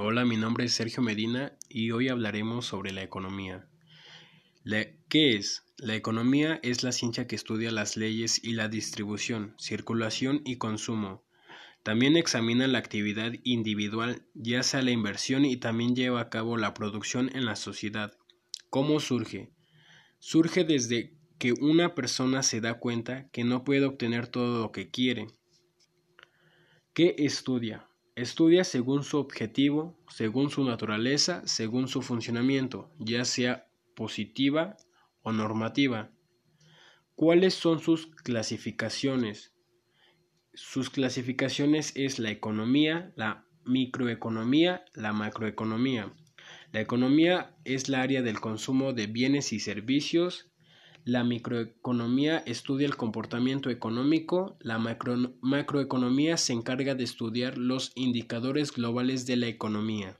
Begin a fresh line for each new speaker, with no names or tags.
Hola, mi nombre es Sergio Medina y hoy hablaremos sobre la economía. ¿Qué es? La economía es la ciencia que estudia las leyes y la distribución, circulación y consumo. También examina la actividad individual, ya sea la inversión y también lleva a cabo la producción en la sociedad. ¿Cómo surge? Surge desde que una persona se da cuenta que no puede obtener todo lo que quiere. ¿Qué estudia? Estudia según su objetivo, según su naturaleza, según su funcionamiento, ya sea positiva o normativa. ¿Cuáles son sus clasificaciones? Sus clasificaciones es la economía, la microeconomía, la macroeconomía. La economía es la área del consumo de bienes y servicios, la microeconomía estudia el comportamiento económico, la macroeconomía se encarga de estudiar los indicadores globales de la economía.